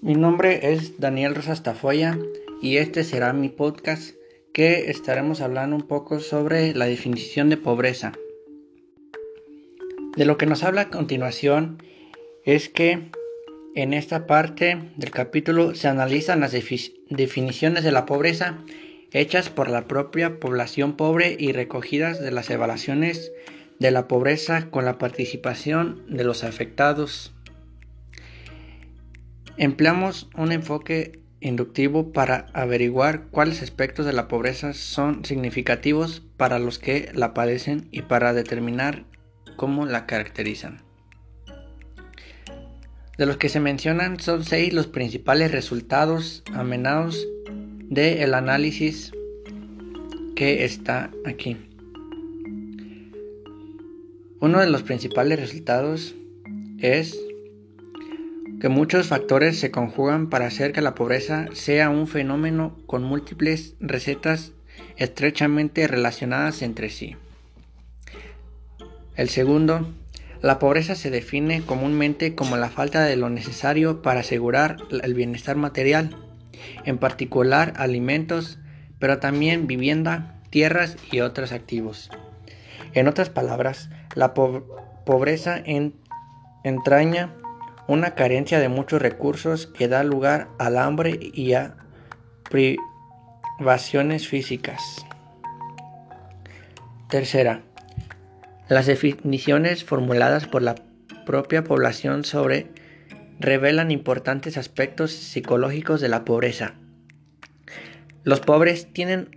Mi nombre es Daniel Rosas Tafoya y este será mi podcast que estaremos hablando un poco sobre la definición de pobreza. De lo que nos habla a continuación es que en esta parte del capítulo se analizan las definiciones de la pobreza hechas por la propia población pobre y recogidas de las evaluaciones de la pobreza con la participación de los afectados. Empleamos un enfoque inductivo para averiguar cuáles aspectos de la pobreza son significativos para los que la padecen y para determinar cómo la caracterizan. De los que se mencionan son seis los principales resultados amenados del análisis que está aquí. Uno de los principales resultados es que muchos factores se conjugan para hacer que la pobreza sea un fenómeno con múltiples recetas estrechamente relacionadas entre sí. El segundo, la pobreza se define comúnmente como la falta de lo necesario para asegurar el bienestar material, en particular alimentos, pero también vivienda, tierras y otros activos. En otras palabras, la pobreza entraña una carencia de muchos recursos que da lugar al hambre y a privaciones físicas. Tercera, las definiciones formuladas por la propia población sobre revelan importantes aspectos psicológicos de la pobreza. Los pobres tienen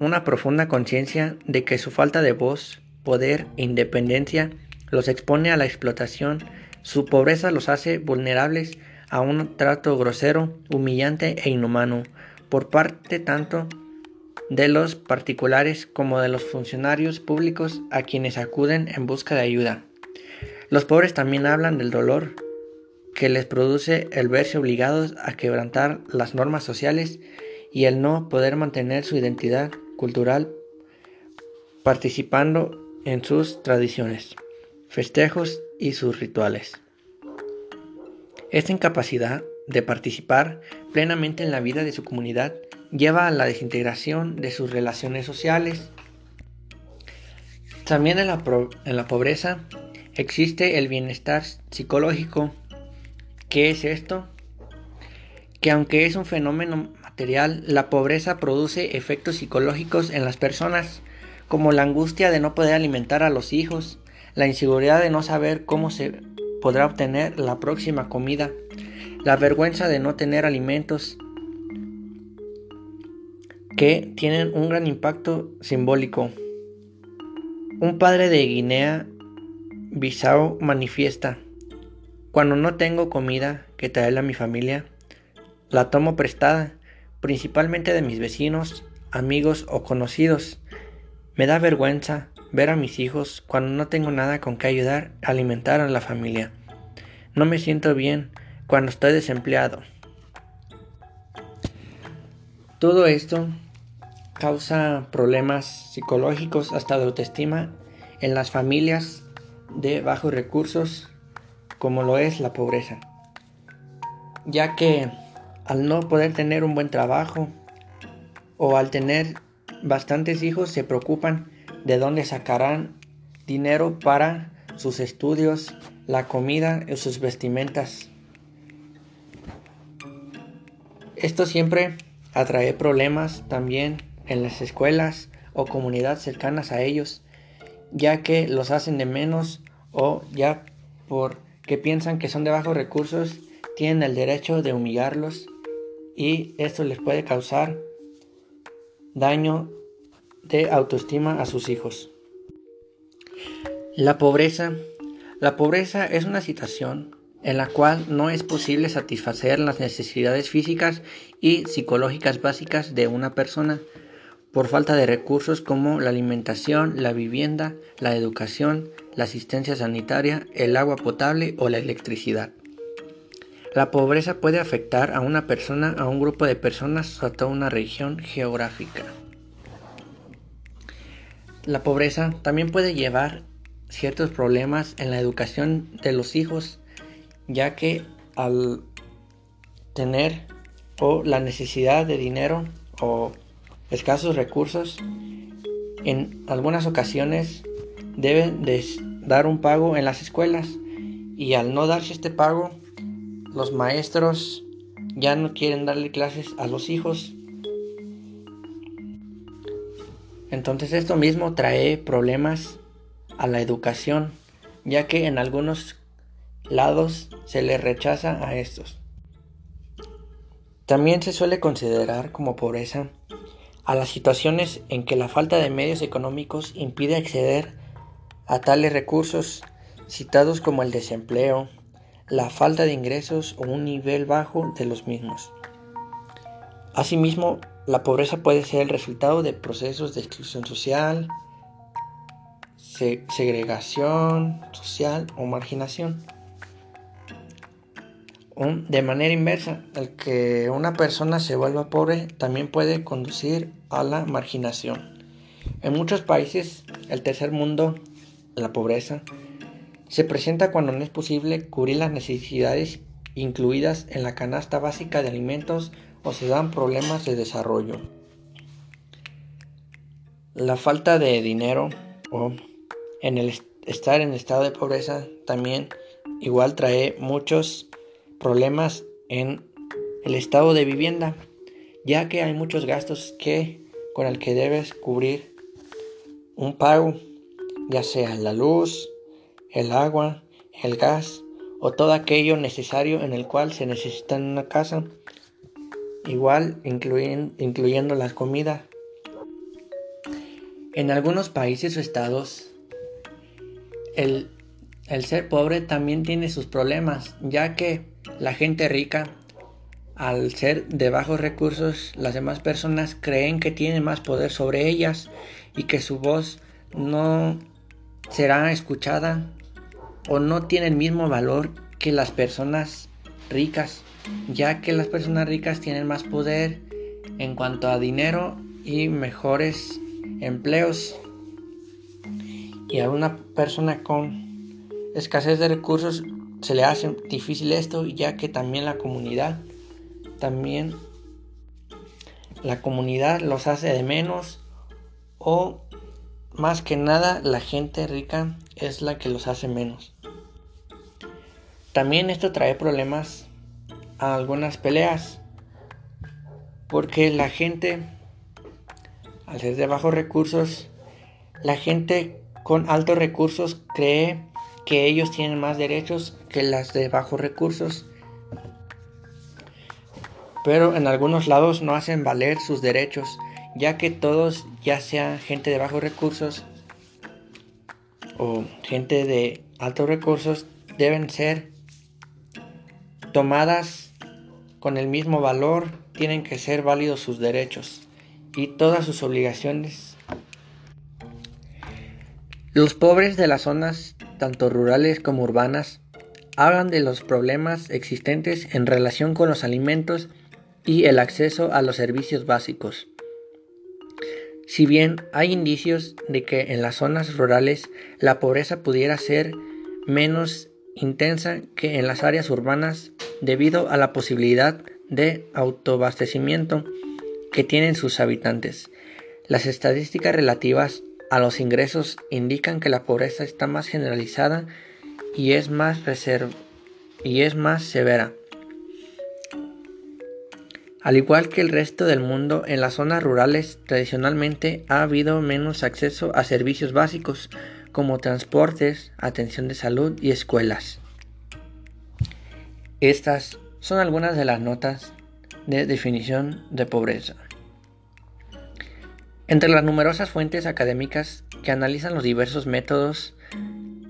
una profunda conciencia de que su falta de voz, poder e independencia los expone a la explotación su pobreza los hace vulnerables a un trato grosero, humillante e inhumano por parte tanto de los particulares como de los funcionarios públicos a quienes acuden en busca de ayuda. Los pobres también hablan del dolor que les produce el verse obligados a quebrantar las normas sociales y el no poder mantener su identidad cultural participando en sus tradiciones, festejos y sus rituales. Esta incapacidad de participar plenamente en la vida de su comunidad lleva a la desintegración de sus relaciones sociales. También en la, pobreza existe el bienestar psicológico. ¿Qué es esto? Que aunque es un fenómeno material, la pobreza produce efectos psicológicos en las personas, como la angustia de no poder alimentar a los hijos, la inseguridad de no saber cómo se podrá obtener la próxima comida, la vergüenza de no tener alimentos que tienen un gran impacto simbólico. Un padre de Guinea Bissau manifiesta, cuando no tengo comida que traerle a mi familia, la tomo prestada, principalmente de mis vecinos, amigos o conocidos. Me da vergüenza ver a mis hijos cuando no tengo nada con que ayudar a alimentar a la familia. No me siento bien cuando estoy desempleado. Todo esto causa problemas psicológicos hasta de autoestima en las familias de bajos recursos como lo es la pobreza. Ya que al no poder tener un buen trabajo o al tener bastantes hijos se preocupan de dónde sacarán dinero para sus estudios, la comida y sus vestimentas. Esto siempre atrae problemas también en las escuelas o comunidades cercanas a ellos, ya que los hacen de menos o ya porque piensan que son de bajos recursos, tienen el derecho de humillarlos y esto les puede causar daño de autoestima a sus hijos. La pobreza. La pobreza es una situación en la cual no es posible satisfacer las necesidades físicas y psicológicas básicas de una persona por falta de recursos como la alimentación, la vivienda, la educación, la asistencia sanitaria, el agua potable o la electricidad. La pobreza puede afectar a una persona, a un grupo de personas o a toda una región geográfica. La pobreza también puede llevar ciertos problemas en la educación de los hijos, ya que al tener o la necesidad de dinero o escasos recursos, en algunas ocasiones deben de dar un pago en las escuelas y al no darse este pago, los maestros ya no quieren darle clases a los hijos. Entonces esto mismo trae problemas a la educación, ya que en algunos lados se le rechaza a estos. También se suele considerar como pobreza a las situaciones en que la falta de medios económicos impide acceder a tales recursos citados como el desempleo, la falta de ingresos o un nivel bajo de los mismos. Asimismo, la pobreza puede ser el resultado de procesos de exclusión social, segregación social o marginación. De manera inversa, el que una persona se vuelva pobre también puede conducir a la marginación. En muchos países, el tercer mundo, la pobreza, se presenta cuando no es posible cubrir las necesidades incluidas en la canasta básica de alimentos o se dan problemas de desarrollo. La falta de dinero o en el estar en estado de pobreza también igual trae muchos problemas en el estado de vivienda, ya que hay muchos gastos que con el que debes cubrir un pago, ya sea la luz, el agua, el gas o todo aquello necesario en el cual se necesita una casa, igual incluyen, incluyendo las comidas. En algunos países o estados, el, el ser pobre también tiene sus problemas, ya que la gente rica, al ser de bajos recursos, las demás personas creen que tienen más poder sobre ellas y que su voz no será escuchada o no tiene el mismo valor que las personas ricas, ya que las personas ricas tienen más poder en cuanto a dinero y mejores empleos. Y a una persona con escasez de recursos se le hace difícil esto ya que también la comunidad también la comunidad los hace de menos o más que nada la gente rica es la que los hace menos. También esto trae problemas a algunas peleas porque la gente al ser de bajos recursos la gente con altos recursos cree que ellos tienen más derechos que las de bajos recursos. Pero en algunos lados no hacen valer sus derechos, ya que todos, ya sea gente de bajos recursos o gente de altos recursos, deben ser tomadas con el mismo valor, tienen que ser válidos sus derechos y todas sus obligaciones. Los pobres de las zonas tanto rurales como urbanas, hablan de los problemas existentes en relación con los alimentos y el acceso a los servicios básicos. Si bien hay indicios de que en las zonas rurales la pobreza pudiera ser menos intensa que en las áreas urbanas debido a la posibilidad de autoabastecimiento que tienen sus habitantes. Las estadísticas relativas a los ingresos indican que la pobreza está más generalizada y es más, y es más severa. Al igual que el resto del mundo, en las zonas rurales tradicionalmente ha habido menos acceso a servicios básicos como transportes, atención de salud y escuelas. Estas son algunas de las notas de definición de pobreza. Entre las numerosas fuentes académicas que analizan los diversos métodos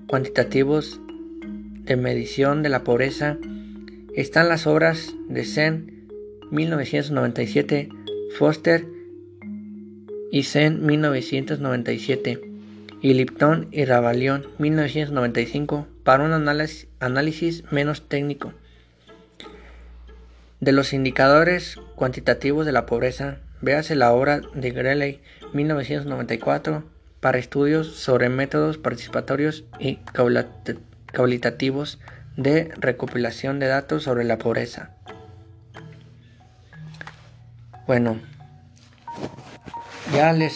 cuantitativos de medición de la pobreza están las obras de Sen 1997, Foster y Sen 1997 y Lipton y Ravalion 1995 para un análisis menos técnico de los indicadores cuantitativos de la pobreza Véase la obra de Greley 1994 para estudios sobre métodos participatorios y cualitativos de recopilación de datos sobre la pobreza. Bueno, ya les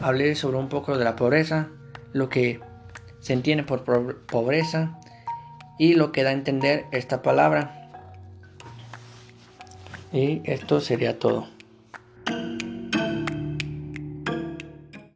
hablé sobre un poco de la pobreza, lo que se entiende por pobreza y lo que da a entender esta palabra. Y esto sería todo.